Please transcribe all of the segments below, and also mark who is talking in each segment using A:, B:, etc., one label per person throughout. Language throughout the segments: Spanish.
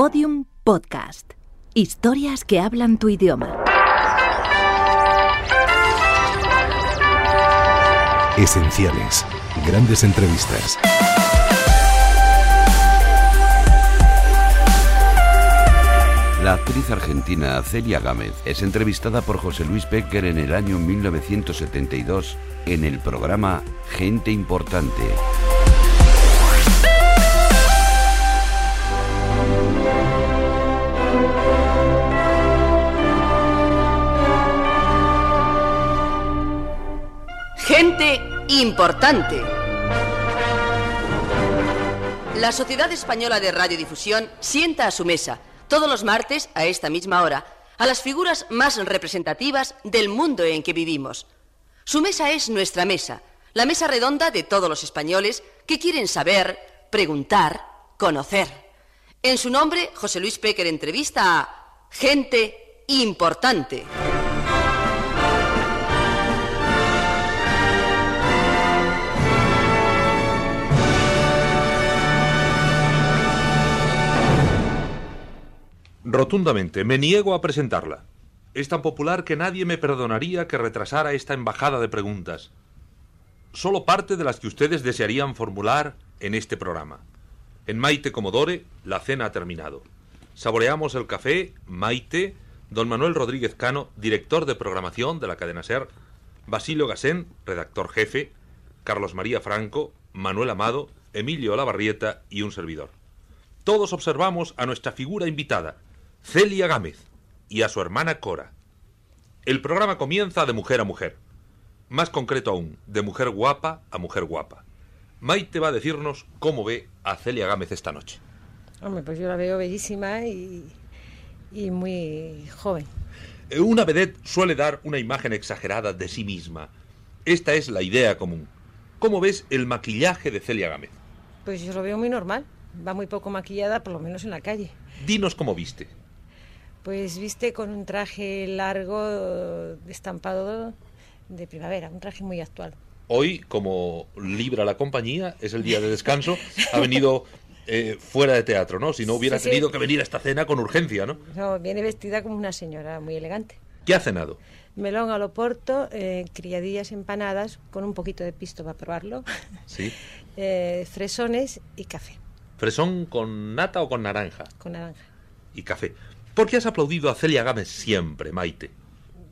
A: Podium Podcast. Historias que hablan tu idioma.
B: Esenciales. Grandes entrevistas.
C: La actriz argentina Celia Gámez es entrevistada por José Luis Becker en el año 1972 en el programa Gente Importante.
D: Importante. La Sociedad Española de Radiodifusión sienta a su mesa, todos los martes, a esta misma hora, a las figuras más representativas del mundo en que vivimos. Su mesa es nuestra mesa, la mesa redonda de todos los españoles que quieren saber, preguntar, conocer. En su nombre, José Luis Péquer entrevista a gente importante.
E: Rotundamente, me niego a presentarla. Es tan popular que nadie me perdonaría que retrasara esta embajada de preguntas. Solo parte de las que ustedes desearían formular en este programa. En Maite Comodore, la cena ha terminado. Saboreamos el café, Maite, don Manuel Rodríguez Cano, director de programación de la cadena SER, Basilio Gasén, redactor jefe, Carlos María Franco, Manuel Amado, Emilio Olavarrieta y un servidor. Todos observamos a nuestra figura invitada, Celia Gámez, y a su hermana Cora. El programa comienza de mujer a mujer. Más concreto aún, de mujer guapa a mujer guapa. Maite va a decirnos cómo ve a Celia Gámez esta noche.
F: Hombre, pues yo la veo bellísima y, y muy joven.
E: Eh, Una vedette suele dar una imagen exagerada de sí misma. Esta es la idea común. ¿Cómo ves el maquillaje de Celia Gámez?
F: Pues yo lo veo muy normal. Va muy poco maquillada, por lo menos en la calle.
E: Dinos cómo viste.
F: Pues viste con un traje largo, estampado de primavera, un traje muy actual.
E: Hoy, como libra la compañía, es el día de descanso, ha venido eh, fuera de teatro, ¿no? Si no hubiera
F: Sí, sí.
E: tenido que venir a esta cena con urgencia, ¿no?
F: No, viene vestida como una señora muy elegante.
E: ¿Qué ha cenado?
F: Melón al oporto, eh, criadillas empanadas con un poquito de pisto para probarlo,
E: Sí.
F: eh, fresones y café
E: ¿Fresón con nata o con naranja?
F: con naranja.
E: Y café. ¿Por qué has aplaudido a Celia Gámez siempre, Maite?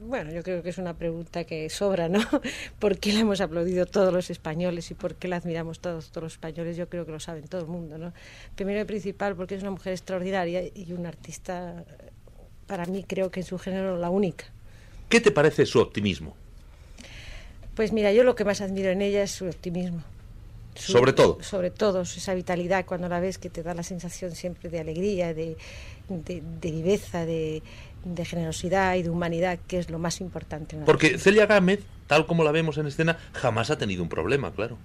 F: Bueno, yo creo que es una pregunta que sobra, ¿no? ¿Por qué la hemos aplaudido todos los españoles y por qué la admiramos todos, todos los españoles? Yo creo que lo saben todo el mundo, ¿no? Primero y principal porque es una mujer extraordinaria y una artista, para mí creo que en su género la única.
E: ¿Qué te parece su optimismo?
F: Pues mira, yo lo que más admiro en ella es su optimismo. Su-
E: Sobre todo.
F: Sobre todo, esa vitalidad cuando la ves que te da la sensación siempre de alegría, de, de, de viveza, de, de generosidad y de humanidad, que es lo más importante.
E: Porque Celia Gámez, tal como la vemos en escena, jamás ha tenido un problema, claro.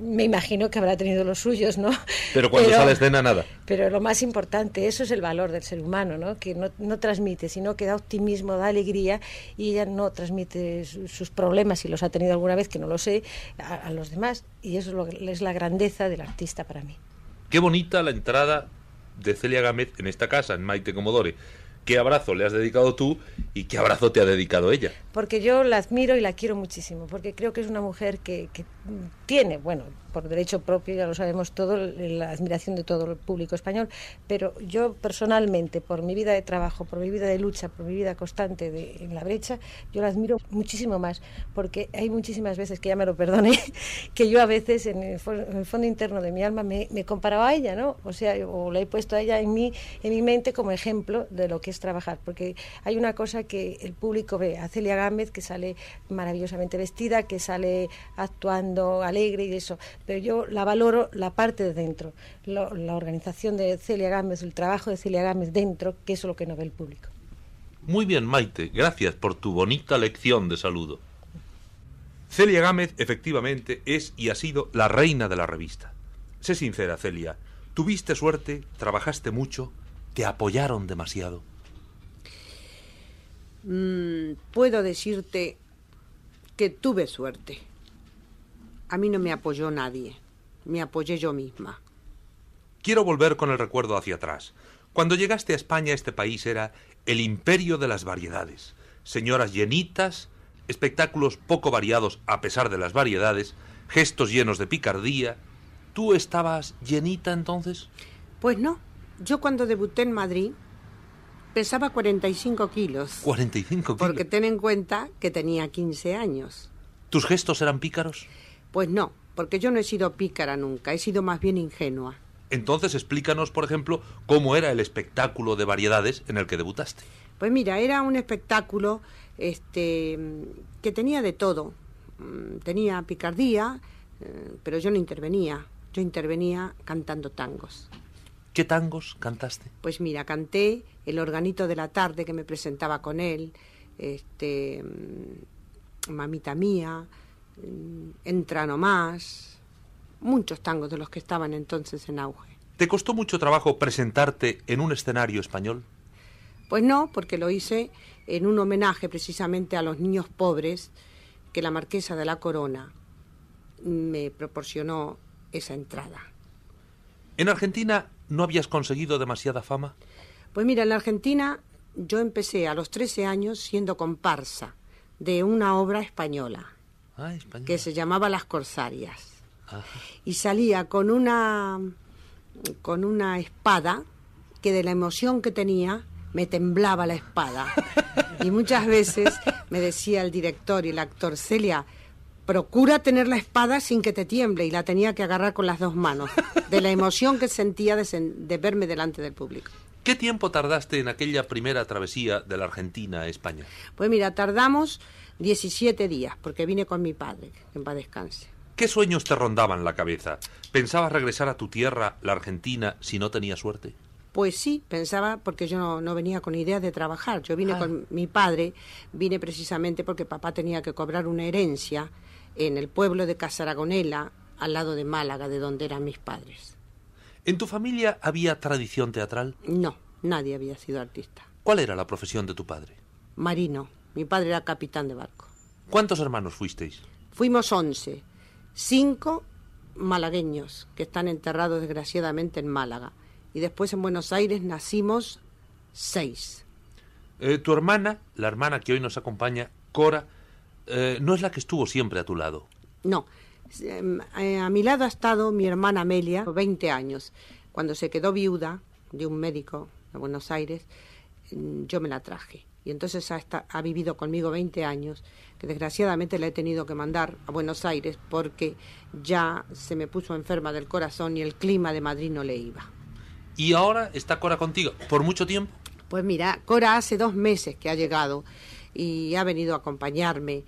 F: Me imagino que habrá tenido los suyos, ¿no?
E: Pero cuando sale escena, nada.
F: Pero lo más importante, eso es el valor del ser humano, ¿no? Que no, no transmite, sino que da optimismo, da alegría y ella no transmite su- sus problemas, si los ha tenido alguna vez, que no lo sé, a, a los demás. Y eso es, lo, es la grandeza del artista para mí.
E: Qué bonita la entrada de Celia Gámez en esta casa, en Maite Comodore. Qué abrazo le has dedicado tú y qué abrazo te ha dedicado ella.
F: Porque yo la admiro y la quiero muchísimo, porque creo que es una mujer que, que tiene, bueno, por derecho propio, ya lo sabemos todo, la admiración de todo el público español, pero yo personalmente, por mi vida de trabajo, por mi vida de lucha, por mi vida constante de, en la brecha, yo la admiro muchísimo más, porque hay muchísimas veces, que ya me lo perdone, que yo a veces en el, en el fondo interno de mi alma me, me comparaba a ella, ¿no? O sea, o la he puesto a ella en mi, en mi mente como ejemplo de lo que es trabajar, porque hay una cosa que el público ve, a Celia Gámez, que sale maravillosamente vestida, que sale actuando alegre y eso, pero yo la valoro la parte de dentro, lo- la organización de Celia Gámez, el trabajo de Celia Gámez dentro, que eso es lo que no ve el público.
E: Muy bien, Maite, gracias por tu bonita lección de saludo. Celia Gámez, efectivamente, es y ha sido la reina de la revista. Sé sincera, Celia, tuviste suerte, trabajaste mucho, te apoyaron demasiado.
G: Mm, puedo decirte que tuve suerte. A mí no me apoyó nadie, me apoyé yo misma.
E: Quiero volver con el recuerdo hacia atrás. Cuando llegaste a España, este país era el imperio de las variedades. Señoras llenitas, espectáculos poco variados a pesar de las variedades, gestos llenos de picardía. ¿Tú estabas llenita entonces?
G: Pues no. Yo cuando debuté en Madrid pesaba 45 kilos.
E: 45 kilos.
G: Porque ten en cuenta que tenía 15 años.
E: ¿Tus gestos eran pícaros?
G: Pues no, porque yo no he sido pícara nunca, he sido más bien ingenua.
E: Entonces explícanos, por ejemplo, cómo era el espectáculo de variedades en el que debutaste.
G: Pues mira, era un espectáculo este, que tenía de todo. Mm, tenía picardía, eh, pero yo no intervenía. Yo intervenía cantando tangos.
E: ¿Qué tangos cantaste?
G: Pues mira, canté El organito de la tarde que me presentaba con él, este, mm, Mamita mía, Entra nomás, muchos tangos de los que estaban entonces en auge.
E: ¿Te costó mucho trabajo presentarte en un escenario español?
G: Pues no, porque lo hice en un homenaje precisamente a los niños pobres que la marquesa de la Corona me proporcionó esa entrada.
E: ¿En Argentina no habías conseguido demasiada fama?
G: Pues mira, en la Argentina yo empecé a los 13 años siendo comparsa de una obra española,
E: ah,
G: que se llamaba Las Corsarias. Y salía con una con una espada que de la emoción que tenía me temblaba la espada. Y muchas veces me decía el director y el actor, Celia, procura tener la espada sin que te tiemble y la tenía que agarrar con las dos manos, de la emoción que sentía de, de verme delante del público.
E: ¿Qué tiempo tardaste en aquella primera travesía de la Argentina a España?
G: Pues mira, tardamos 17 días, porque vine con mi padre, que en paz descanse.
E: ¿Qué sueños te rondaban la cabeza? ¿Pensabas regresar a tu tierra, la Argentina, si no tenías suerte?
G: Pues sí, pensaba porque yo no, no venía con idea de trabajar. Yo vine con mi padre, vine precisamente porque papá tenía que cobrar una herencia en el pueblo de Casaragonela, al lado de Málaga, de donde eran mis padres.
E: ¿En tu familia había tradición teatral?
G: No, nadie había sido artista.
E: ¿Cuál era la profesión de tu padre?
G: Marino. Mi padre era capitán de barco.
E: ¿Cuántos hermanos fuisteis?
G: Fuimos once. Cinco malagueños que están enterrados desgraciadamente en Málaga. Y después en Buenos Aires nacimos seis.
E: Eh, tu hermana, la hermana que hoy nos acompaña, Cora, eh, no es la que estuvo siempre a tu lado.
G: No. Eh, a mi lado ha estado mi hermana Amelia, 20 años. Cuando se quedó viuda de un médico de Buenos Aires, mm, yo me la traje. Y entonces ha, ha vivido conmigo 20 años, que desgraciadamente la he tenido que mandar a Buenos Aires porque ya se me puso enferma del corazón y el clima de Madrid no le iba.
E: ¿Y ahora está Cora contigo? ¿Por mucho tiempo?
G: Pues mira, Cora hace dos meses que ha llegado y ha venido a acompañarme.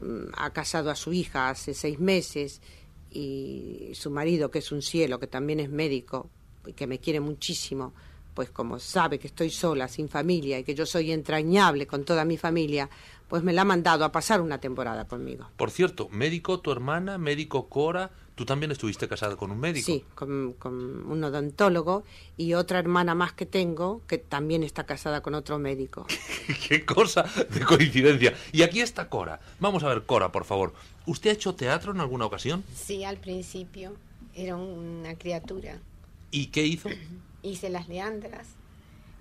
G: Mm, Ha casado a su hija hace seis meses y su marido, que es un cielo, que también es médico y que me quiere muchísimo, pues como sabe que estoy sola, sin familia y que yo soy entrañable con toda mi familia, pues me la ha mandado a pasar una temporada conmigo.
E: Por cierto, médico tu hermana, médico Cora, tú también estuviste casada con un médico.
G: Sí, con, con un odontólogo y otra hermana más que tengo que también está casada con otro médico.
E: Qué cosa de coincidencia. Y aquí está Cora. Vamos a ver, Cora, por favor. ¿Usted ha hecho teatro en alguna ocasión?
H: Sí, al principio era una criatura.
E: ¿Y qué hizo?
H: Hice las leandras,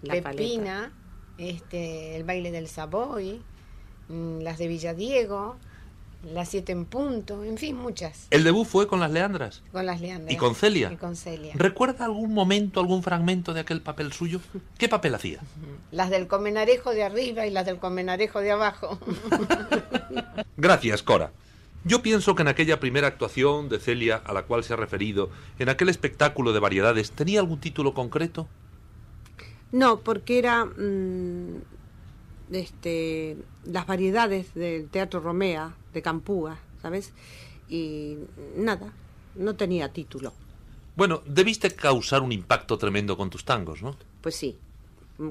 G: La
H: Pepina, este, el baile del Savoy, mm, las de Villadiego, las siete en punto, en fin, muchas.
E: El debut fue con las Leandras.
H: Con las leandras.
E: ¿Y con Celia?
H: Y con Celia.
E: ¿Recuerda algún momento, algún fragmento de aquel papel suyo? ¿Qué papel hacía?
H: Las del comenarejo de arriba y las del comenarejo de abajo.
E: Gracias, Cora. Yo pienso que en aquella primera actuación de Celia a la cual se ha referido, en aquel espectáculo de variedades, ¿tenía algún título concreto?
G: No, porque era mm, este, las variedades del Teatro Romea, de Campúa, ¿sabes? Y nada, no tenía título.
E: Bueno, debiste causar un impacto tremendo con tus tangos, ¿no?
G: Pues sí,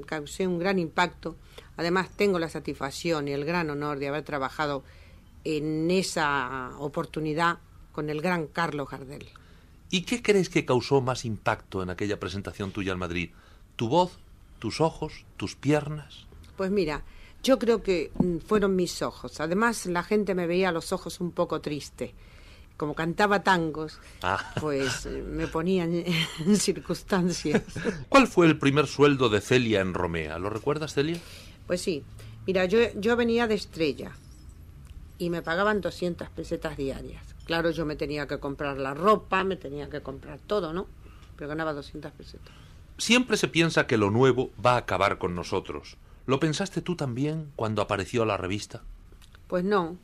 G: causé un gran impacto. Además, tengo la satisfacción y el gran honor de haber trabajado en esa oportunidad con el gran Carlos Gardel.
E: ¿Y qué crees que causó más impacto en aquella presentación tuya en Madrid? ¿Tu voz, tus ojos, tus piernas?
G: Pues mira, yo creo que mm, fueron mis ojos. Además, la gente me veía los ojos un poco triste. como cantaba tangos,
E: Ah.
G: pues eh, me ponían en circunstancias.
E: ¿Cuál fue el primer sueldo de Celia en Romea? ¿Lo recuerdas, Celia?
G: Pues sí, mira, yo, yo venía de Estrella y me pagaban 200 pesetas diarias. Claro, yo me tenía que comprar la ropa, me tenía que comprar todo, ¿no? Pero ganaba 200 pesetas.
E: Siempre se piensa que lo nuevo va a acabar con nosotros. ¿Lo pensaste tú también cuando apareció la revista?
G: Pues no,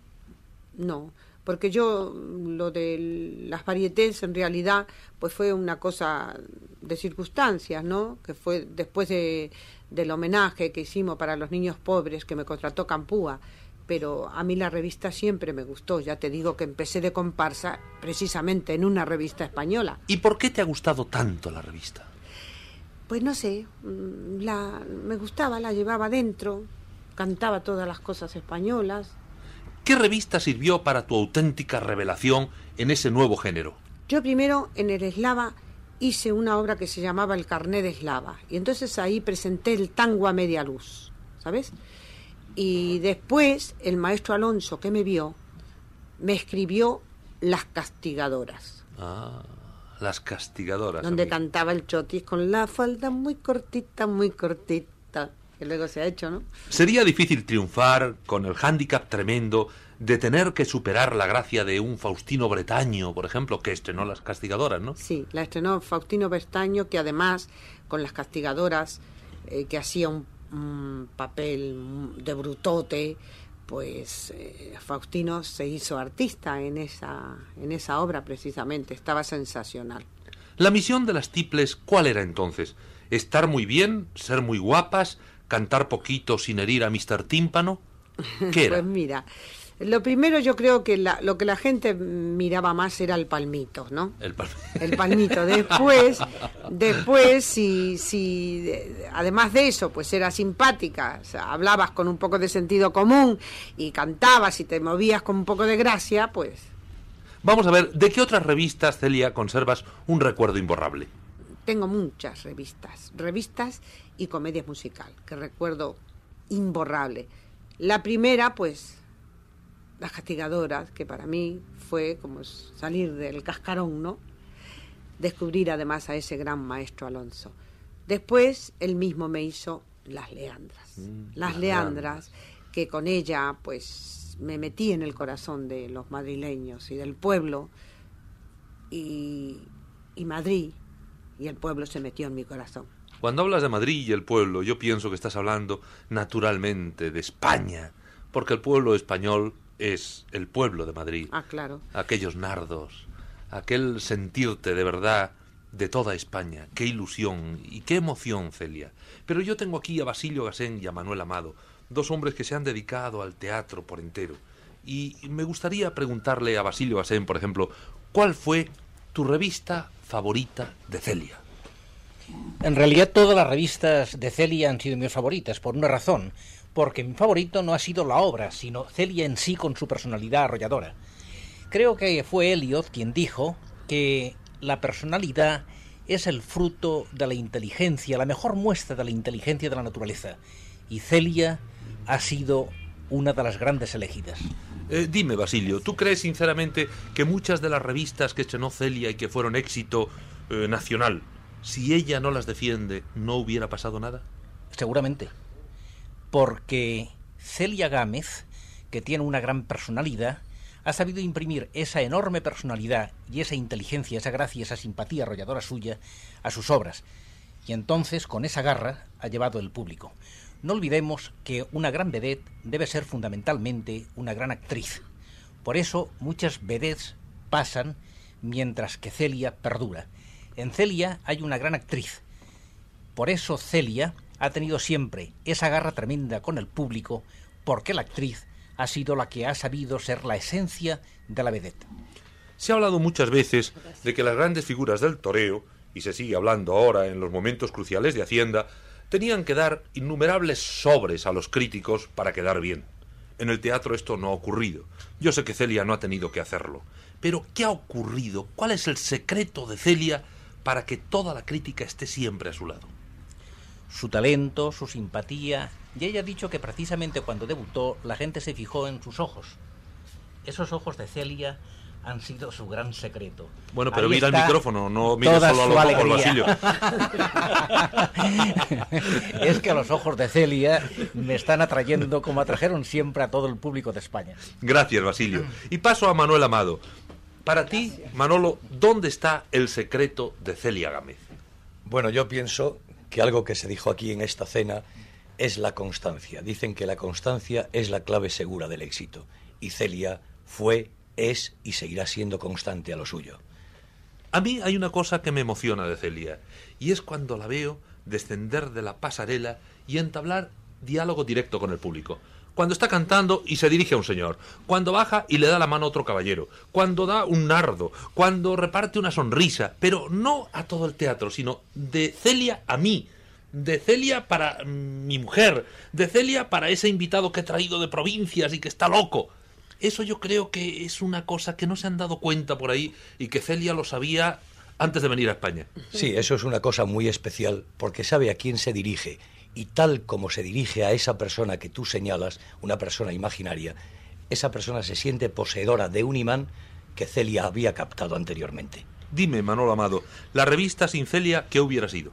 G: no, porque yo lo de las varietés en realidad pues fue una cosa de circunstancias, ¿no? Que fue después de, del homenaje que hicimos para los niños pobres que me contrató Campúa. Pero a mí la revista siempre me gustó, ya te digo que empecé de comparsa precisamente en una revista española.
E: ¿Y por qué te ha gustado tanto la revista?
G: Pues no sé, mm, la, me gustaba, la llevaba dentro, cantaba todas las cosas españolas,
E: ¿Qué revista sirvió para tu auténtica revelación en ese nuevo género?
G: Yo primero en el Eslava hice una obra que se llamaba El Carné de Eslava y entonces ahí presenté el tango a media luz, ¿sabes? Y después el maestro Alonso que me vio me escribió Las Castigadoras,
E: Ah, las castigadoras.
G: donde
E: amiga.
G: cantaba el chotis con la falda muy cortita, muy cortita, que luego se ha hecho, ¿no?
E: Sería difícil triunfar con el hándicap tremendo de tener que superar la gracia de un Faustino Bretaño, por ejemplo, que estrenó las castigadoras, ¿no?
G: Sí, la estrenó Faustino Bestaño, que además con las castigadoras, eh, que hacía un, un papel de brutote, pues eh, Faustino se hizo artista en esa, en esa obra precisamente, estaba sensacional.
E: La misión de las tiples, ¿cuál era entonces? ¿Estar muy bien? ¿Ser muy guapas? ¿Cantar poquito sin herir a Mr. Tímpano? ¿Qué era?
G: Pues mira, lo primero yo creo que la- lo que la gente miraba más era el palmito, ¿no?
E: El pal-
G: el palmito. Después, después, si, si además de eso, pues era simpática, o sea, hablabas con un poco de sentido común y cantabas y te movías con un poco de gracia, pues
E: Vamos a ver, ¿de qué otras revistas, Celia, conservas un recuerdo imborrable?
G: tengo muchas revistas, revistas y comedia musical, que recuerdo imborrable. La primera, pues, Las Castigadoras, que para mí fue como salir del cascarón, ¿no? Descubrir además a ese gran maestro Alonso. Después, él mismo me hizo Las Leandras.
E: Mm,
G: Las
E: Las
G: Leandras, que con ella, pues, me metí en el corazón de los madrileños y del pueblo. Y, y Madrid y el pueblo se metió en mi corazón.
E: Cuando hablas de Madrid y el pueblo, yo pienso que estás hablando naturalmente de España, porque el pueblo español es el pueblo de Madrid.
G: Ah, claro.
E: Aquellos nardos, aquel sentirte de verdad de toda España. Qué ilusión y qué emoción, Celia. Pero yo tengo aquí a Basilio Gasén y a Manuel Amado, dos hombres que se han dedicado al teatro por entero. Y me gustaría preguntarle a Basilio Gasén, por ejemplo, ¿cuál fue tu revista favorita de Celia?
I: En realidad todas las revistas de Celia han sido mis favoritas, por una razón, porque mi favorito no ha sido la obra, sino Celia en sí con su personalidad arrolladora. Creo que fue Eliot quien dijo que la personalidad es el fruto de la inteligencia, la mejor muestra de la inteligencia de la naturaleza, y Celia ha sido una de las grandes elegidas.
E: Eh, dime, Basilio, ¿tú crees sinceramente que muchas de las revistas que estrenó Celia y que fueron éxito eh, nacional, si ella no las defiende, no hubiera pasado nada?
I: Seguramente. Porque Celia Gámez, que tiene una gran personalidad, ha sabido imprimir esa enorme personalidad y esa inteligencia, esa gracia, esa simpatía arrolladora suya a sus obras. Y entonces, con esa garra, ha llevado el público. No olvidemos que una gran vedette debe ser fundamentalmente una gran actriz. Por eso muchas vedettes pasan mientras que Celia perdura. En Celia hay una gran actriz. Por eso Celia ha tenido siempre esa garra tremenda con el público, porque la actriz ha sido la que ha sabido ser la esencia de la vedette.
E: Se ha hablado muchas veces de que las grandes figuras del toreo, y se sigue hablando ahora en los momentos cruciales de Hacienda, tenían que dar innumerables sobres a los críticos para quedar bien. En el teatro esto no ha ocurrido. Yo sé que Celia no ha tenido que hacerlo. Pero, ¿qué ha ocurrido? ¿Cuál es el secreto de Celia para que toda la crítica esté siempre a su lado?
I: Su talento, su simpatía, y ella ha dicho que precisamente cuando debutó la gente se fijó en sus ojos. Esos ojos de Celia han sido su gran secreto.
E: Bueno, pero
I: Ahí
E: mira el micrófono, no
I: toda
E: solo a los ojos. Basilio.
I: es que los ojos de Celia me están atrayendo como atrajeron siempre a todo el público de España.
E: Gracias, Basilio. Y paso a Manuel Amado. Para ti, Manolo, ¿dónde está el secreto de Celia Gámez?
J: Bueno, yo pienso que algo que se dijo aquí en esta cena es la constancia. Dicen que la constancia es la clave segura del éxito. Y Celia fue, es y seguirá siendo constante a lo suyo.
E: A mí hay una cosa que me emociona de Celia, y es cuando la veo descender de la pasarela y entablar diálogo directo con el público. Cuando está cantando y se dirige a un señor, cuando baja y le da la mano a otro caballero, cuando da un nardo, cuando reparte una sonrisa, pero no a todo el teatro, sino de Celia a mí, de Celia para mm, mi mujer, de Celia para ese invitado que he traído de provincias y que está loco. Eso yo creo que es una cosa que no se han dado cuenta por ahí y que Celia lo sabía antes de venir a España.
J: Sí, eso es una cosa muy especial porque sabe a quién se dirige y tal como se dirige a esa persona que tú señalas, una persona imaginaria, esa persona se siente poseedora de un imán que Celia había captado anteriormente.
E: Dime, Manolo Amado, la revista sin Celia, ¿qué hubiera sido?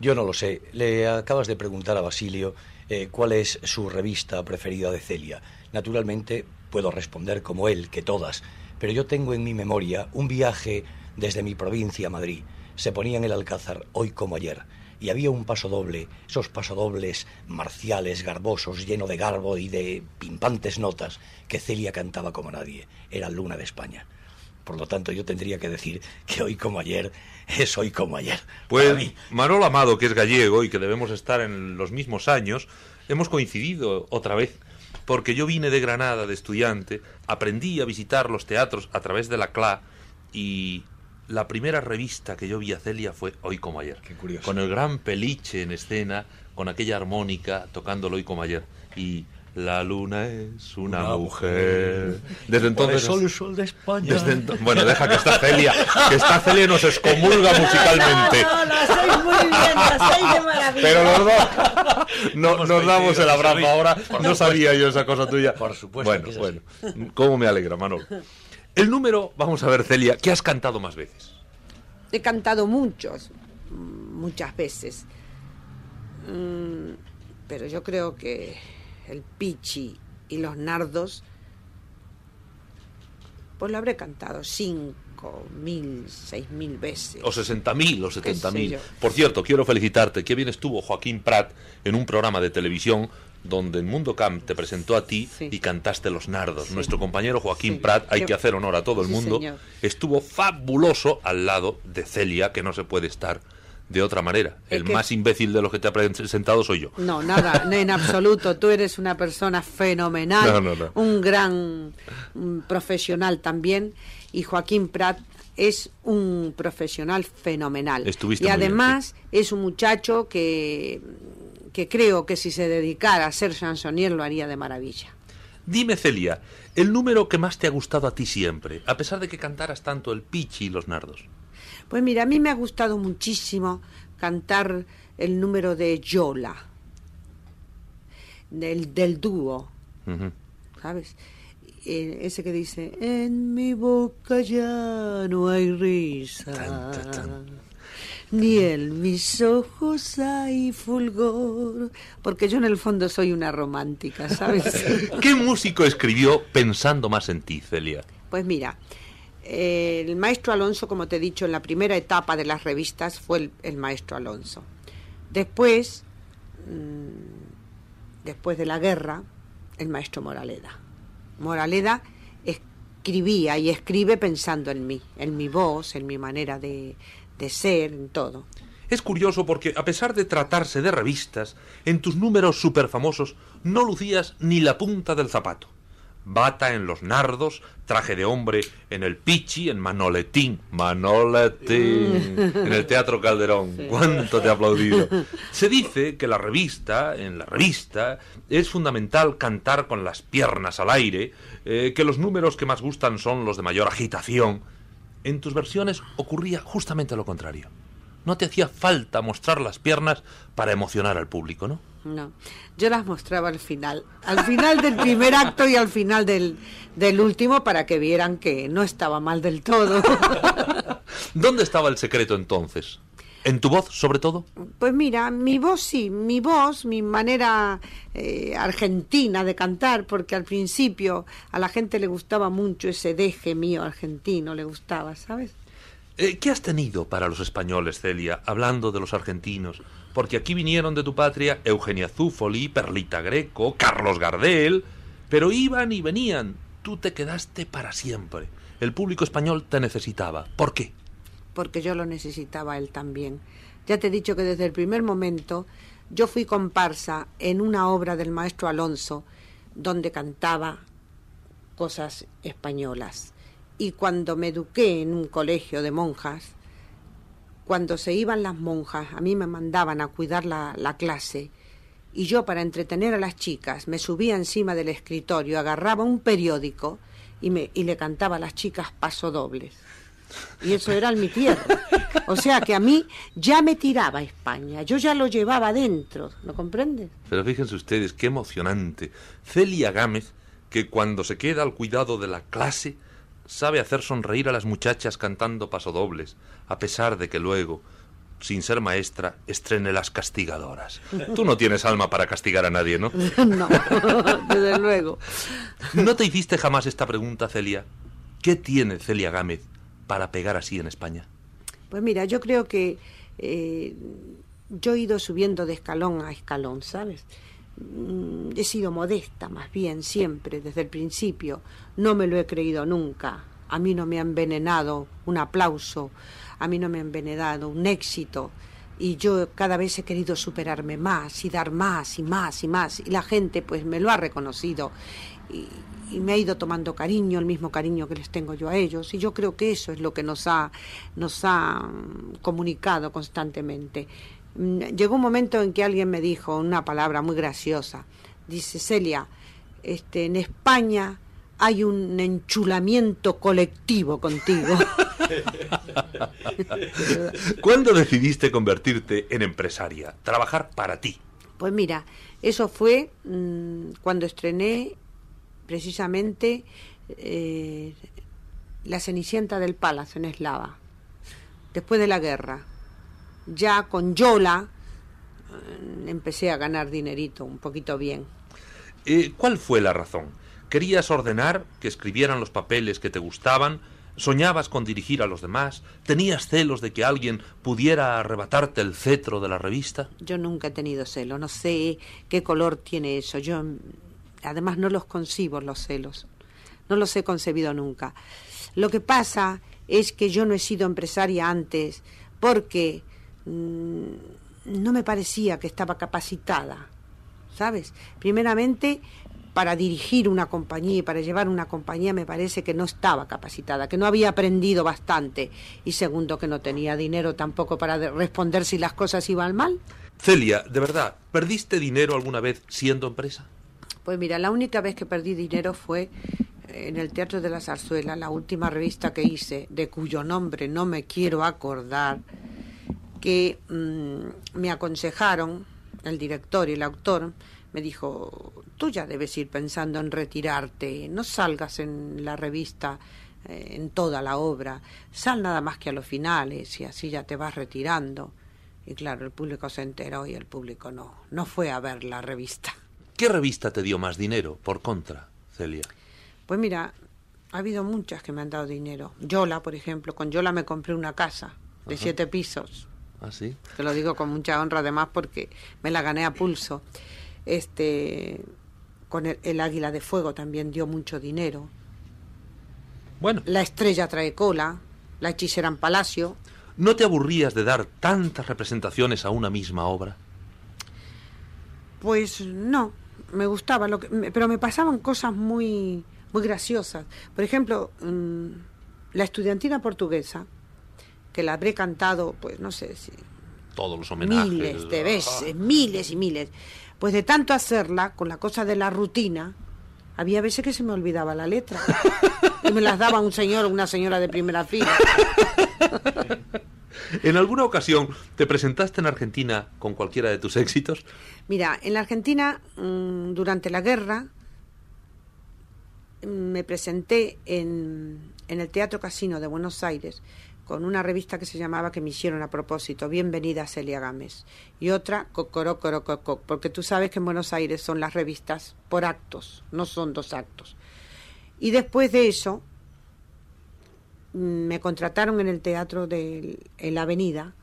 J: Yo no lo sé. Le acabas de preguntar a Basilio eh, cuál es su revista preferida de Celia. Naturalmente puedo responder como él, que todas, pero yo tengo en mi memoria un viaje desde mi provincia a Madrid. Se ponía en el Alcázar hoy como ayer y había un pasodoble, esos pasodobles marciales, garbosos, lleno de garbo y de pimpantes notas, que Celia cantaba como nadie. Era Luna de España. Por lo tanto, yo tendría que decir que hoy como ayer es hoy como ayer.
E: Pues. Manolo Amado, que es gallego y que debemos estar en los mismos años, hemos coincidido otra vez. Porque yo vine de Granada de estudiante, aprendí a visitar los teatros a través de la CLA y la primera revista que yo vi a Celia fue Hoy como ayer.
J: Qué curioso.
E: Con el gran peliche en escena, con aquella armónica tocándolo Hoy como ayer. Y la luna es una,
J: Una
E: mujer. Desde
J: Por
E: entonces...
J: eso el sol de España.
E: desde ento- Bueno, deja que está Celia, que está Celia y nos excomulga musicalmente.
G: No, lo hacéis muy bien, lo hacéis de maravilla.
E: Pero los dos no, nos damos el abrazo ahora.
J: Por
E: No
J: supuesto.
E: sabía yo esa cosa tuya.
J: Por supuesto
E: Bueno, bueno. ¿Cómo me alegra, Manolo? El número, vamos a ver, Celia, ¿qué has cantado más veces?
G: He cantado muchos, mm, muchas veces. Mm, Pero yo creo que el Pichi y los Nardos, pues lo habré cantado cinco mil, seis mil veces.
E: O 60.000 o
G: Qué sé
E: 70.000.
G: yo.
E: Por cierto, quiero felicitarte. Qué bien estuvo Joaquín Prat en un programa de televisión donde el Mundo Camp te presentó a ti
G: Sí.
E: y cantaste Los Nardos.
G: Sí.
E: Nuestro compañero Joaquín
G: Sí.
E: Prat, hay que hacer honor a todo el mundo,
G: señor.
E: estuvo fabuloso al lado de Celia, que no se puede estar de otra manera. El más imbécil de los que te ha presentado soy yo.
G: No, nada, en absoluto. Tú eres una persona fenomenal,
E: No, no, no.
G: un gran mm, profesional también. Y Joaquín Prat es un profesional fenomenal.
E: Estuviste
G: y
E: bien,
G: además es un muchacho que, que creo que si se dedicara a ser chansonnier lo haría de maravilla.
E: Dime, Celia, el número que más te ha gustado a ti siempre, a pesar de que cantaras tanto el Pichi y los Nardos.
G: Pues mira, a mí me ha gustado muchísimo cantar el número de Yola, del, del dúo. ¿sabes? Ese que dice, en mi boca ya no hay risa,
E: Tan, tan, tan.
G: Ni en mis ojos hay fulgor, porque yo en el fondo soy una romántica, ¿sabes?
E: ¿Qué músico escribió Pensando más en ti, Celia?
G: pues mira, eh, el maestro Alonso, como te he dicho, en la primera etapa de las revistas fue el, el maestro Alonso. Después, mm, después de la guerra, el maestro Moraleda. Moraleda escribía y escribe pensando en mí, en mi voz, en mi manera de, de ser, en todo.
E: Es curioso porque, a pesar de tratarse de revistas, en tus números superfamosos no lucías ni la punta del zapato. Bata en los nardos, traje de hombre en el pichi, en Manoletín, Manoletín, en el Teatro Calderón. ¿Cuánto te he aplaudido? Se dice que la revista, en la revista, es fundamental cantar con las piernas al aire, eh, que los números que más gustan son los de mayor agitación. En tus versiones ocurría justamente lo contrario. No te hacía falta mostrar las piernas para emocionar al público, ¿no?
G: No, yo las mostraba al final, al final del primer acto y al final del, del último para que vieran que no estaba mal del todo.
E: ¿Dónde estaba el secreto entonces? ¿En tu voz, sobre todo?
G: Pues mira, mi voz sí, mi voz, mi manera eh, argentina de cantar, porque al principio a la gente le gustaba mucho ese deje mío argentino, le gustaba, ¿sabes?
E: Eh, ¿Qué has tenido para los españoles, Celia, hablando de los argentinos? Porque aquí vinieron de tu patria Eugenia Zúfoli, Perlita Greco, Carlos Gardel, pero iban y venían. Tú te quedaste para siempre. El público español te necesitaba. ¿Por qué?
G: Porque yo lo necesitaba él también. Ya te he dicho que desde el primer momento yo fui comparsa en una obra del maestro Alonso donde cantaba cosas españolas y cuando me eduqué en un colegio de monjas, cuando se iban las monjas, a mí me mandaban a cuidar la, la clase y yo para entretener a las chicas me subía encima del escritorio, agarraba un periódico y, me, y le cantaba a las chicas pasodobles. Y eso era mi tierra. O sea que a mí ya me tiraba a España, yo ya lo llevaba dentro, ¿lo comprendes?
E: Pero fíjense ustedes, qué emocionante. Celia Gámez, que cuando se queda al cuidado de la clase, sabe hacer sonreír a las muchachas cantando pasodobles, a pesar de que luego, sin ser maestra, estrene las castigadoras. Tú no tienes alma para castigar a nadie, ¿no?
G: no, desde luego.
E: ¿No te hiciste jamás esta pregunta, Celia? ¿Qué tiene Celia Gámez para pegar así en España?
G: Pues mira, yo creo que eh, yo he ido subiendo de escalón a escalón, ¿sabes? Mm, he sido modesta más bien siempre desde el principio. No me lo he creído nunca. A mí no me ha envenenado un aplauso a mí no me ha envenenado un éxito. Y yo cada vez he querido superarme más y dar más y más y más. Y la gente pues me lo ha reconocido y me ha ido tomando cariño, el mismo cariño que les tengo yo a ellos, y yo creo que eso es lo que nos ha, nos ha mm, comunicado constantemente. Mm, Llegó un momento en que alguien me dijo una palabra muy graciosa. Dice, Celia, este, en España hay un enchulamiento colectivo contigo.
E: ¿Cuándo decidiste convertirte en empresaria, trabajar para ti?
G: Pues mira, eso fue mmm, cuando estrené precisamente eh, La Cenicienta del Palacio en Eslava, después de la guerra. Ya con Yola eh, empecé a ganar dinerito un poquito bien.
E: Eh, ¿Cuál fue la razón? ¿Querías ordenar que escribieran los papeles que te gustaban? ¿Soñabas con dirigir a los demás? ¿Tenías celos de que alguien pudiera arrebatarte el cetro de la revista?
G: Yo nunca he tenido celo, no sé qué color tiene eso. Yo además no los concibo los celos. No los he concebido nunca. Lo que pasa es que yo no he sido empresaria antes porque mmm, no me parecía que estaba capacitada. ¿Sabes? Primeramente, para dirigir una compañía y para llevar una compañía me parece que no estaba capacitada, que no había aprendido bastante y segundo que no tenía dinero tampoco para responder si las cosas iban mal.
E: Celia, de verdad, ¿perdiste dinero alguna vez siendo empresa?
G: Pues mira, la única vez que perdí dinero fue en el Teatro de la Zarzuela, la última revista que hice, de cuyo nombre no me quiero acordar, que mmm, me aconsejaron, el director y el autor, me dijo, tú ya debes ir pensando en retirarte, no salgas en la revista eh, en toda la obra, sal nada más que a los finales y así ya te vas retirando. Y claro, el público se enteró y el público no, no fue a ver la revista.
E: ¿Qué revista te dio más dinero, por contra, Celia?
G: Pues mira, ha habido muchas que me han dado dinero. Yola, por ejemplo, con Yola me compré una casa de Ajá. siete pisos.
E: ¿Ah, sí?
G: Te lo digo con mucha honra además porque me la gané a pulso. Este, con el, el Águila de Fuego también dio mucho dinero.
E: Bueno.
G: La estrella trae cola, la hechicera en Palacio.
E: ¿No te aburrías de dar tantas representaciones a una misma obra?
G: Pues no, me gustaba, lo que, pero me pasaban cosas muy, muy graciosas. Por ejemplo, mmm, la estudiantina portuguesa, que la habré cantado, pues no sé si...
E: Todos los homenajes.
G: Miles de veces, miles y miles. Pues de tanto hacerla, con la cosa de la rutina, había veces que se me olvidaba la letra. y me las daba un señor o una señora de primera fila.
E: ¿En alguna ocasión te presentaste en Argentina con cualquiera de tus éxitos?
G: Mira, en la Argentina, mm, durante la guerra, mm, me presenté en, en el Teatro Casino de Buenos Aires con una revista que se llamaba que me hicieron a propósito, Bienvenida Celia Gámez, y otra Cocoró Coco, porque tú sabes que en Buenos Aires son las revistas por actos, no son dos actos. Y después de eso, me contrataron en el teatro de la Avenida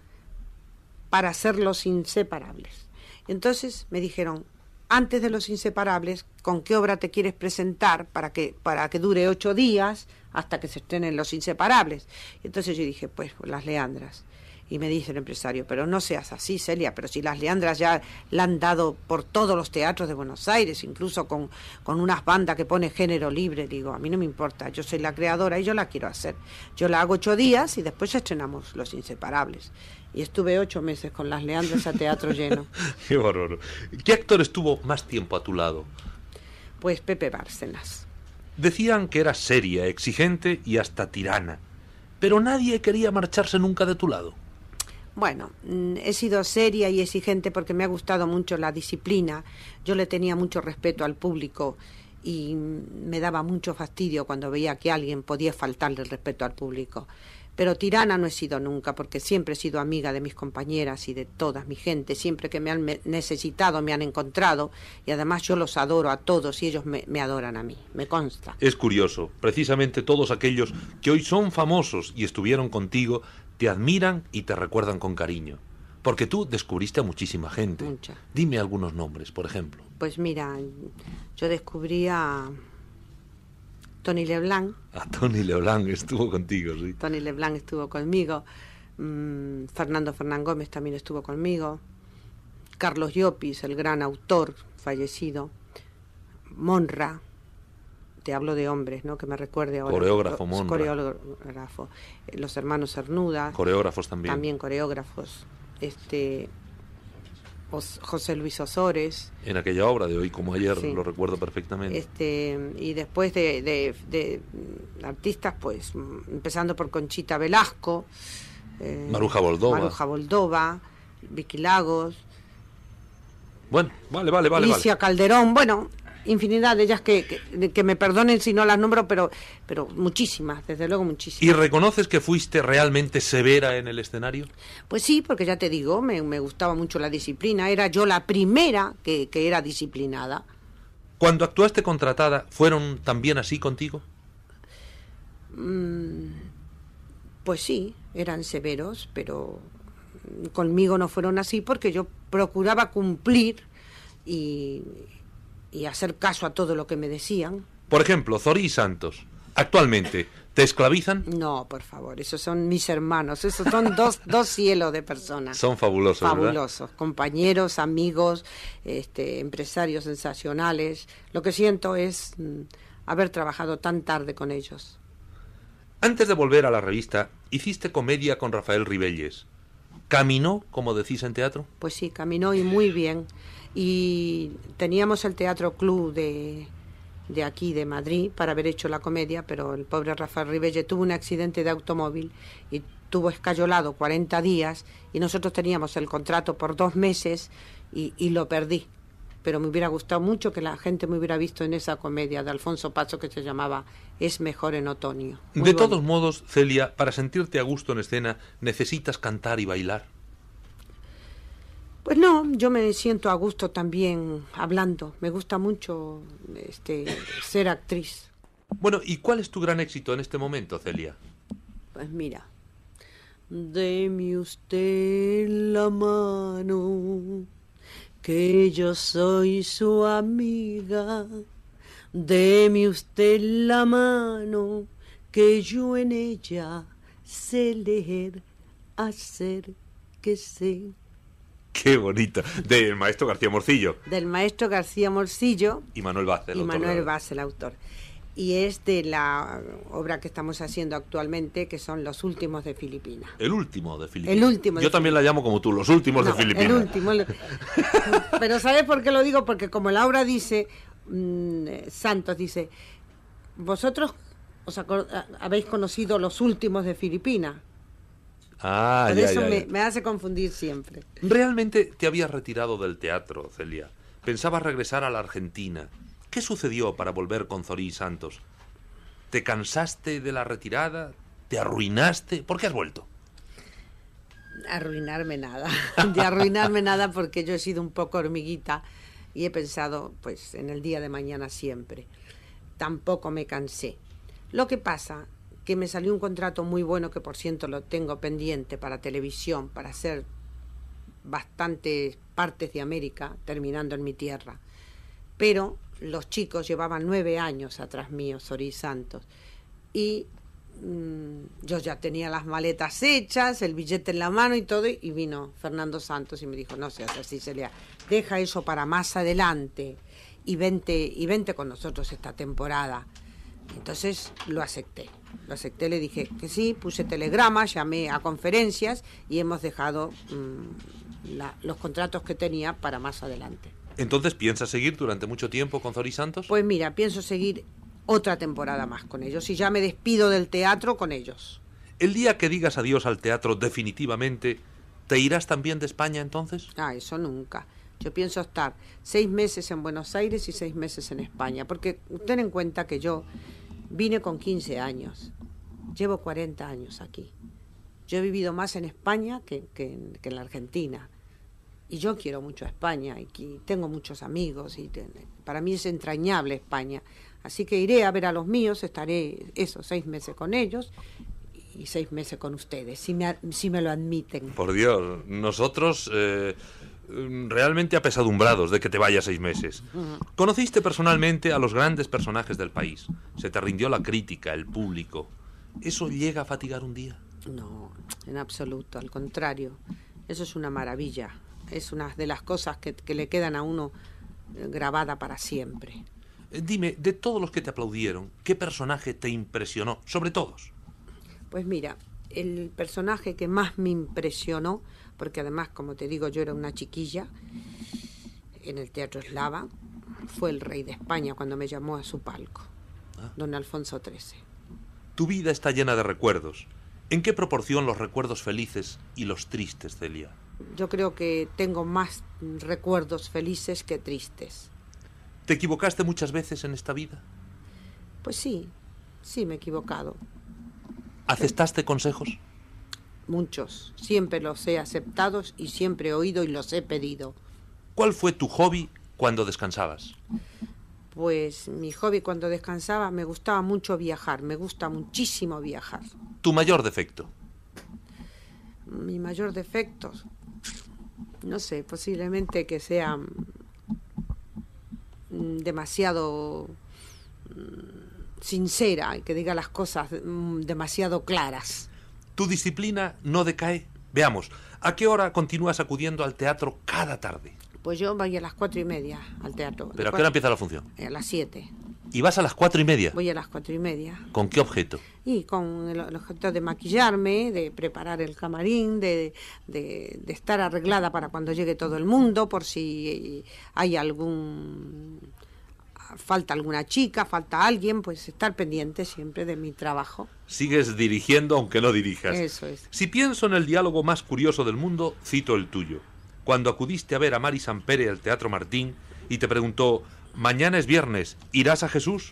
G: para hacer Los Inseparables. Entonces me dijeron, antes de Los Inseparables, ¿con qué obra te quieres presentar para que, para que dure ocho días? hasta que se estrenen Los Inseparables. Entonces yo dije, pues, Las Leandras. Y me dice el empresario, pero no seas así, Celia, pero si las Leandras ya la han dado por todos los teatros de Buenos Aires, incluso con, con unas bandas que pone género libre, digo, a mí no me importa, yo soy la creadora y yo la quiero hacer. Yo la hago ocho días y después estrenamos Los Inseparables. Y estuve ocho meses con las Leandras a teatro lleno.
E: Qué horror. ¿Qué actor estuvo más tiempo a tu lado?
G: Pues Pepe Bárcenas.
E: Decían que eras seria, exigente y hasta tirana, pero nadie quería marcharse nunca de tu lado.
G: Bueno, mm, he sido seria y exigente porque me ha gustado mucho la disciplina. Yo le tenía mucho respeto al público y me daba mucho fastidio cuando veía que alguien podía faltarle el respeto al público. Pero tirana no he sido nunca, porque siempre he sido amiga de mis compañeras y de toda mi gente. Siempre que me han necesitado, me han encontrado. Y además yo los adoro a todos y ellos me, me, adoran a mí. Me consta.
E: Es curioso. Precisamente todos aquellos que hoy son famosos y estuvieron contigo, te admiran y te recuerdan con cariño. Porque tú descubriste a muchísima gente.
G: Mucha.
E: Dime algunos nombres, por ejemplo.
G: Pues mira, yo descubrí a Tony Leblanc.
E: Ah, Tony Leblanc estuvo contigo, sí.
G: Tony Leblanc estuvo conmigo. Mm, Fernando Fernán Gómez también estuvo conmigo. Carlos Llopis, el gran autor fallecido. Monra, te hablo de hombres, ¿no? Que me recuerde ahora.
E: Coreógrafo Monra.
G: Coreógrafo. Los hermanos Cernuda.
E: Coreógrafos también.
G: También coreógrafos. Este, José Luis Osores.
E: En aquella obra de hoy como ayer, lo recuerdo perfectamente.
G: Este, y después de, artistas, pues empezando por Conchita Velasco,
E: eh, Maruja Boldova.
G: Maruja Boldova, Vicky Lagos.
E: Bueno, vale, vale, vale.
G: Alicia Calderón, bueno, infinidad de ellas que, que, me perdonen si no las nombro, pero, pero muchísimas, desde luego muchísimas.
E: ¿Y reconoces que fuiste realmente severa en el escenario?
G: Pues sí, porque ya te digo, me, me gustaba mucho la disciplina, era yo la primera que, que era disciplinada.
E: Cuando actuaste contratada, ¿fueron también así contigo?
G: Mm, pues sí, eran severos, pero conmigo no fueron así porque yo procuraba cumplir y, y hacer caso a todo lo que me decían.
E: Por ejemplo, Zori y Santos, actualmente, ¿te esclavizan?
G: No, por favor, esos son mis hermanos, esos son dos, dos cielos de personas.
E: Son fabulosos.
G: Fabulosos, compañeros, amigos, este, empresarios sensacionales. Lo que siento es mm, haber trabajado tan tarde con ellos.
E: Antes de volver a la revista, hiciste comedia con Rafael Ribelles. ¿Caminó, como decís en teatro?
G: Pues sí, caminó y muy bien y teníamos el Teatro Club de, de aquí, de Madrid, para haber hecho la comedia, pero el pobre Rafael Ribelle tuvo un accidente de automóvil y tuvo escayolado 40 días y nosotros teníamos el contrato por dos meses y, y lo perdí. Pero me hubiera gustado mucho que la gente me hubiera visto en esa comedia de Alfonso Paso que se llamaba Es mejor en otoño.
E: de todos modos, Celia, para sentirte a gusto en escena necesitas cantar y bailar.
G: Pues no, yo me siento a gusto también hablando. Me gusta mucho este, ser actriz.
E: Bueno, ¿y cuál es tu gran éxito en este momento, Celia?
G: Pues mira, deme usted la mano, que yo soy su amiga. Deme usted la mano, que yo en ella sé leer, hacer que sé
E: Qué bonito. Del maestro García Morcillo.
G: Del maestro García Morcillo.
E: Y Manuel Vaz,
G: el y Manuel Vaz, el autor. Y es de la obra que estamos haciendo actualmente, que son Los Últimos de Filipinas.
E: El último de Filipinas.
G: El último.
E: Yo también la llamo como tú, Los Últimos de Filipinas.
G: El último. Pero ¿sabes por qué lo digo? Porque como la obra dice, mm, Santos dice, vosotros os habéis conocido Los Últimos de Filipinas
E: Ah,
G: Por
E: ya,
G: eso
E: ya,
G: me,
E: ya.
G: me hace confundir siempre.
E: ¿Realmente te habías retirado del teatro, Celia? Pensabas regresar a la Argentina. ¿Qué sucedió para volver con Zorí Santos? ¿Te cansaste de la retirada? ¿Te arruinaste? ¿Por qué has vuelto?
G: Arruinarme nada, de arruinarme nada porque yo he sido un poco hormiguita y he pensado pues en el día de mañana siempre. Tampoco me cansé. Lo que pasa que me salió un contrato muy bueno que por cierto lo tengo pendiente para televisión, para hacer bastantes partes de América, terminando en mi tierra. Pero los chicos llevaban nueve años atrás mío, Sorí Santos, y mm, yo ya tenía las maletas hechas, el billete en la mano y todo, y vino Fernando Santos y me dijo, no seas así, Celia, deja eso para más adelante y vente, y vente con nosotros esta temporada. Entonces lo acepté, lo acepté, le dije que sí, puse telegramas, llamé a conferencias y hemos dejado mm, la- los contratos que tenía para más adelante.
E: ¿Entonces piensas seguir durante mucho tiempo con Zorí Santos?
G: Pues mira, pienso seguir otra temporada más con ellos y ya me despido del teatro con ellos.
E: El día que digas adiós al teatro definitivamente, ¿te irás también de España entonces?
G: Ah, eso nunca. Yo pienso estar seis meses en Buenos Aires y seis meses en España, porque ten en cuenta que yo vine con 15 años, llevo 40 años aquí. Yo he vivido más en España que, que que en la Argentina. Y yo quiero mucho a España y tengo muchos amigos y para mí es entrañable España. Así que iré a ver a los míos, estaré esos seis meses con ellos y seis meses con ustedes, si me, a- si me lo admiten.
E: Por Dios, nosotros eh, realmente apesadumbrados de que te vayas seis meses. Conociste personalmente a los grandes personajes del país. Se te rindió la crítica, el público. ¿Eso llega a fatigar un día?
G: No, en absoluto, al contrario. Eso es una maravilla. Es una de las cosas que, que le quedan a uno eh, grabada para siempre.
E: Eh, Dime, de todos los que te aplaudieron, ¿qué personaje te impresionó? Sobre todos.
G: Pues mira, el personaje que más me impresionó, porque además, como te digo, yo era una chiquilla en el Teatro Eslava, fue el rey de España cuando me llamó a su palco, don Alfonso XIII.
E: Tu vida está llena de recuerdos. ¿En qué proporción los recuerdos felices y los tristes, Celia?
G: Yo creo que tengo más recuerdos felices que tristes.
E: ¿Te equivocaste muchas veces en esta vida?
G: Pues sí, sí me he equivocado.
E: ¿Aceptaste consejos?
G: Muchos. Siempre los he aceptado y siempre he oído y los he pedido.
E: ¿Cuál fue tu hobby cuando descansabas?
G: Pues mi hobby cuando descansaba me gustaba mucho viajar, me gusta muchísimo viajar.
E: Tu mayor defecto.
G: Mi mayor defecto, no sé, posiblemente que sea mm, demasiado mm, sincera y que diga las cosas mm, demasiado claras.
E: ¿Tu disciplina no decae? Veamos, ¿a qué hora continúas acudiendo al teatro cada tarde?
G: Pues yo voy a las cuatro y media al teatro.
E: ¿Pero a qué hora empieza la función?
G: A las siete.
E: ¿Y vas a las cuatro y media?
G: Voy a las cuatro y media.
E: ¿Con qué objeto?
G: Y con el, el objeto de maquillarme, de preparar el camarín, de, de- de estar arreglada para cuando llegue todo el mundo, por si hay algún... falta alguna chica, falta alguien, pues estar pendiente siempre de mi trabajo.
E: Sigues dirigiendo aunque no dirijas.
G: Eso es.
E: Si pienso en el diálogo más curioso del mundo, cito el tuyo. Cuando acudiste a ver a Mari Sampere al Teatro Martín y te preguntó, mañana es viernes, ¿irás a Jesús?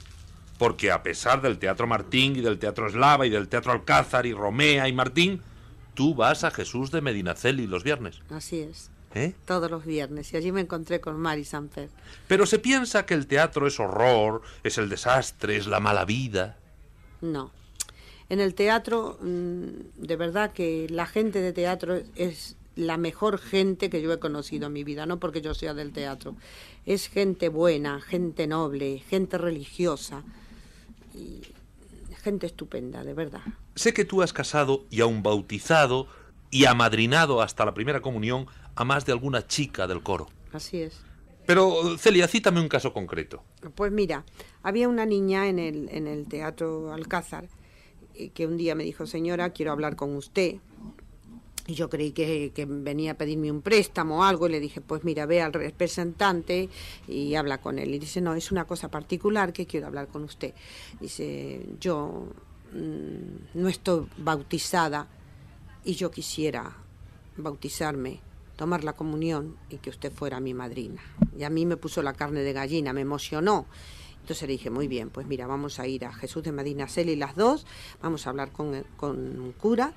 E: Porque a pesar del Teatro Martín y del Teatro Eslava y del Teatro Alcázar y Romea y Martín, tú vas a Jesús de Medinaceli los viernes.
G: Así es.
E: ¿Eh?
G: Todos los viernes. Y allí me encontré con Mari Samper.
E: Pero se piensa que el teatro es horror, es el desastre, es la mala vida.
G: No. En el teatro, mm, de verdad que la gente de teatro es la mejor gente que yo he conocido en mi vida, no porque yo sea del teatro. Es gente buena, gente noble, gente religiosa y gente estupenda, de verdad.
E: Sé que tú has casado y aún bautizado y amadrinado hasta la primera comunión a más de alguna chica del coro.
G: Así es.
E: Pero, Celia, cítame un caso concreto.
G: Pues mira, había una niña en el, en el Teatro Alcázar eh, que un día me dijo, señora, quiero hablar con usted. Y yo creí que, que venía a pedirme un préstamo o algo y le dije, pues mira, ve al representante y habla con él. Y dice, no, es una cosa particular que quiero hablar con usted. Dice, yo mm, no estoy bautizada y yo quisiera bautizarme, tomar la comunión y que usted fuera mi madrina. Y a mí me puso la carne de gallina, me emocionó. Entonces le dije, muy bien, pues mira, vamos a ir a Jesús de Medina Celi las dos, vamos a hablar con, con un cura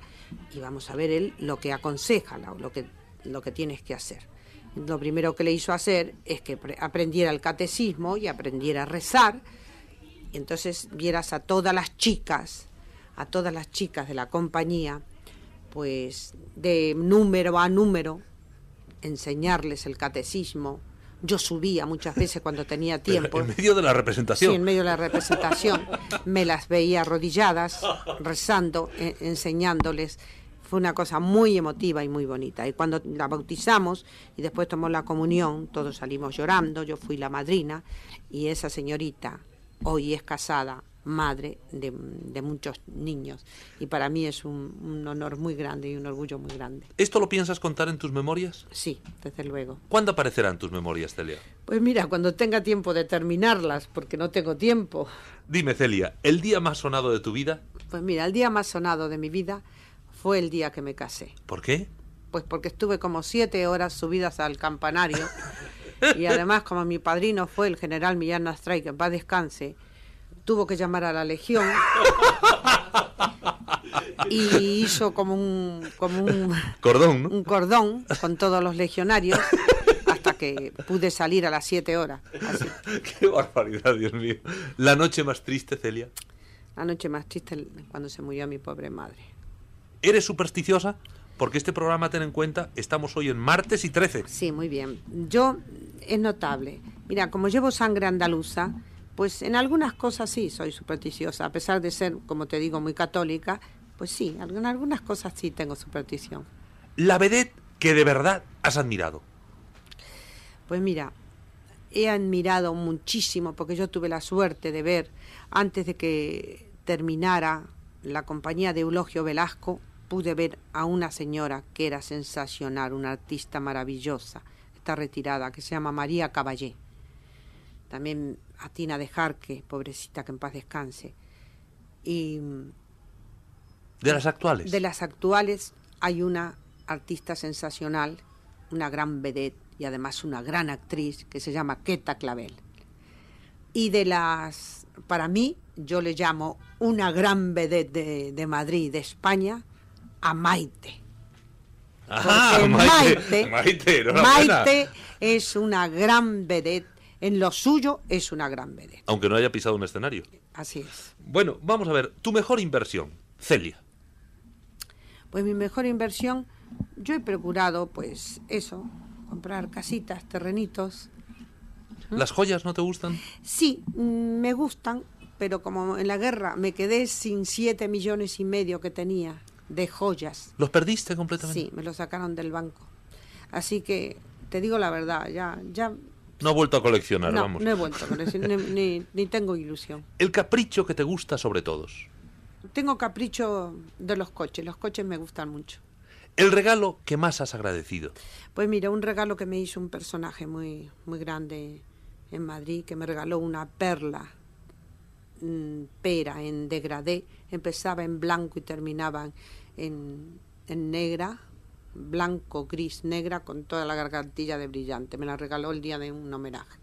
G: y vamos a ver él lo que aconseja, lo que, lo que tienes que hacer. Lo primero que le hizo hacer es que aprendiera el catecismo y aprendiera a rezar. Y entonces vieras a todas las chicas, a todas las chicas de la compañía, pues de número a número, enseñarles el catecismo, yo subía muchas veces cuando tenía tiempo.
E: en medio de la representación.
G: Sí, en medio de la representación. me las veía arrodilladas, rezando, e, enseñándoles. Fue una cosa muy emotiva y muy bonita. Y cuando la bautizamos y después tomó la comunión, todos salimos llorando, yo fui la madrina y esa señorita hoy es casada madre de, muchos niños y para mí es un, honor muy grande y un orgullo muy grande.
E: ¿Esto lo piensas contar en tus memorias?
G: Sí, desde luego.
E: ¿Cuándo aparecerán tus memorias, Celia?
G: Pues mira, cuando tenga tiempo de terminarlas, porque no tengo tiempo.
E: Dime, Celia, ¿el día más sonado de tu vida?
G: Pues mira, el día más sonado de mi vida fue el día que me casé.
E: ¿Por qué?
G: Pues porque estuve como siete horas subidas al campanario y además como mi padrino fue el general Millán Astray, que va descanse, tuvo que llamar a la legión y hizo como un como un
E: cordón,
G: un cordón con todos los legionarios hasta que pude salir a las siete horas.
E: Qué barbaridad, Dios mío. La noche más triste, Celia.
G: La noche más triste cuando se murió mi pobre madre.
E: ¿Eres supersticiosa? Porque este programa, ten en cuenta, estamos hoy en martes y 13.
G: Sí, muy bien. Yo, es notable. Mira, como llevo sangre andaluza, pues en algunas cosas sí soy supersticiosa, a pesar de ser, como te digo, muy católica, pues sí, en algunas cosas sí tengo superstición.
E: La vedette que de verdad has admirado.
G: Pues mira, he admirado muchísimo porque yo tuve la suerte de ver antes de que terminara la compañía de Eulogio Velasco, pude ver a una señora que era sensacional, una artista maravillosa, está retirada, que se llama María Caballé. También a Tina de Jarque, pobrecita que en paz descanse. Y
E: de las actuales.
G: De las actuales hay una artista sensacional, una gran vedette y además una gran actriz que se llama Queta Clavel. Y de las, para mí, yo le llamo una gran vedette de, de Madrid, de España, a Maite.
E: Ajá, Maite, Maite,
G: Maite es una gran vedette en lo suyo es una gran vedette.
E: Aunque no haya pisado un escenario.
G: Así es.
E: Bueno, vamos a ver, tu mejor inversión, Celia.
G: Pues mi mejor inversión, yo he procurado, pues eso, comprar casitas, terrenitos.
E: ¿Las joyas no te gustan?
G: Sí, mm, me gustan, pero como en la guerra me quedé sin siete millones y medio que tenía de joyas.
E: ¿Los perdiste completamente?
G: Sí, me los sacaron del banco. Así que te digo la verdad, ya, ya
E: no he vuelto a coleccionar, vamos.
G: No he vuelto a coleccionar, ni, ni, tengo ilusión.
E: El capricho que te gusta sobre todos.
G: Tengo capricho de los coches, los coches me gustan mucho.
E: ¿El regalo que más has agradecido?
G: Pues mira, un regalo que me hizo un personaje muy, muy grande en Madrid, que me regaló una perla mm, pera en degradé, empezaba en blanco y terminaba en, en negra, blanco, gris, negra, con toda la gargantilla de brillante. Me la regaló el día de un homenaje.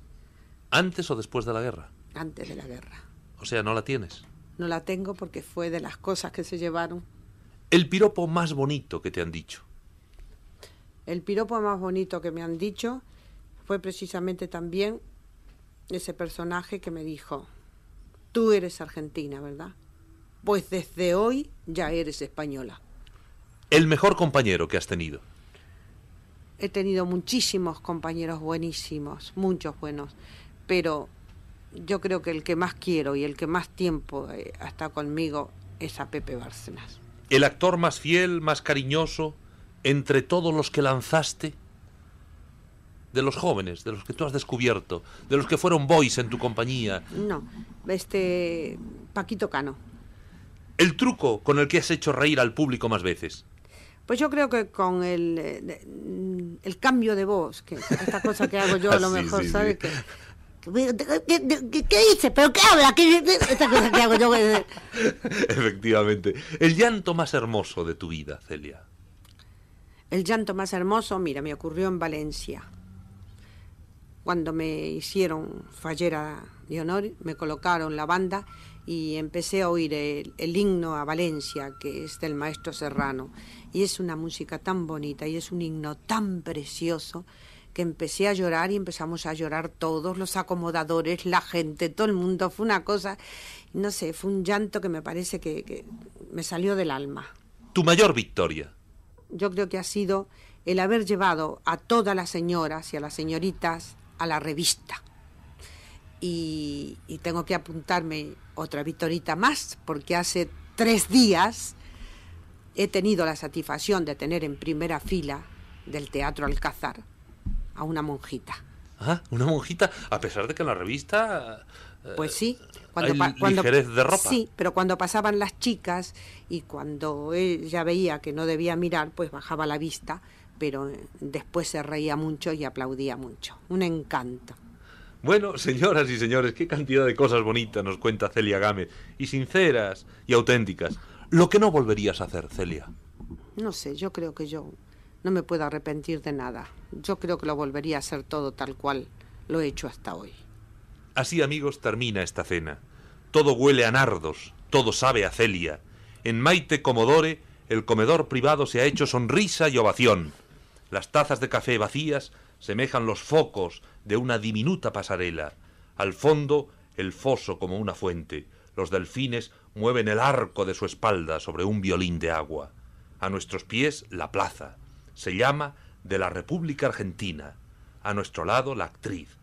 E: ¿Antes o después de la guerra?
G: Antes de la guerra.
E: O sea, ¿no la tienes?
G: No la tengo porque fue de las cosas que se llevaron.
E: El piropo más bonito que te han dicho.
G: El piropo más bonito que me han dicho fue precisamente también ese personaje que me dijo, tú eres argentina, ¿verdad? Pues desde hoy ya eres española
E: el mejor compañero que has tenido?
G: He tenido muchísimos compañeros buenísimos, muchos buenos, pero yo creo que el que más quiero y el que más tiempo eh, ha estado conmigo es a Pepe Bárcenas.
E: ¿El actor más fiel, más cariñoso, entre todos los que lanzaste? De los jóvenes, de los que tú has descubierto, de los que fueron boys en tu compañía.
G: No, este Paquito Cano.
E: ¿El truco con el que has hecho reír al público más veces?
G: Pues yo creo que con el, eh, el cambio de voz, que esta cosa que hago yo a lo mejor, ¿sabes? ¿Qué, dice? ¿Pero qué habla? esta cosa que hago yo.
E: Efectivamente. El llanto más hermoso de tu vida, Celia.
G: El llanto más hermoso, mira, me ocurrió en Valencia. Cuando me hicieron fallera de honor, me colocaron la banda y empecé a oír el, el, himno a Valencia, que es del maestro Serrano. Y es una música tan bonita y es un himno tan precioso que empecé a llorar y empezamos a llorar todos, los acomodadores, la gente, todo el mundo. Fue una cosa, no sé, fue un llanto que me parece que, que me salió del alma.
E: ¿Tu mayor victoria?
G: Yo creo que ha sido el haber llevado a todas las señoras y a las señoritas a la revista. Y, y tengo que apuntarme otra victorita más, porque hace tres días he tenido la satisfacción de tener en primera fila del Teatro Alcázar a una monjita.
E: Ah, una monjita, a pesar de que en la revista...
G: Eh, pues sí.
E: Cuando, hay cuando, de ropa.
G: Sí, pero cuando pasaban las chicas y cuando ella veía que no debía mirar, pues bajaba la vista, pero después se reía mucho y aplaudía mucho. Un encanto.
E: Bueno, señoras y señores, qué cantidad de cosas bonitas nos cuenta Celia Gámez, y sinceras y auténticas. Lo que no volverías a hacer, Celia.
G: No sé, yo creo que yo no me puedo arrepentir de nada. Yo creo que lo volvería a hacer todo tal cual lo he hecho hasta hoy.
E: Así, amigos, termina esta cena. Todo huele a nardos, todo sabe a Celia. En Maite Comodore, el comedor privado se ha hecho sonrisa y ovación. Las tazas de café vacías semejan los focos de una diminuta pasarela. Al fondo, el foso como una fuente. Los delfines mueven el arco de su espalda sobre un violín de agua. A nuestros pies, la plaza. Se llama de la República Argentina. A nuestro lado, la actriz,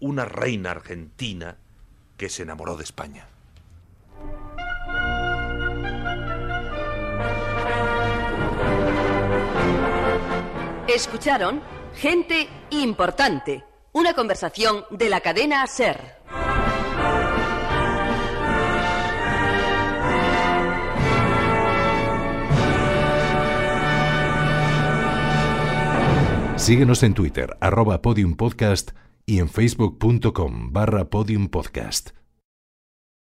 E: una reina argentina que se enamoró de España.
D: Escucharon Gente Importante, una conversación de la cadena SER.
B: Síguenos en Twitter, arroba podiumpodcast y en facebook.com barra podiumpodcast.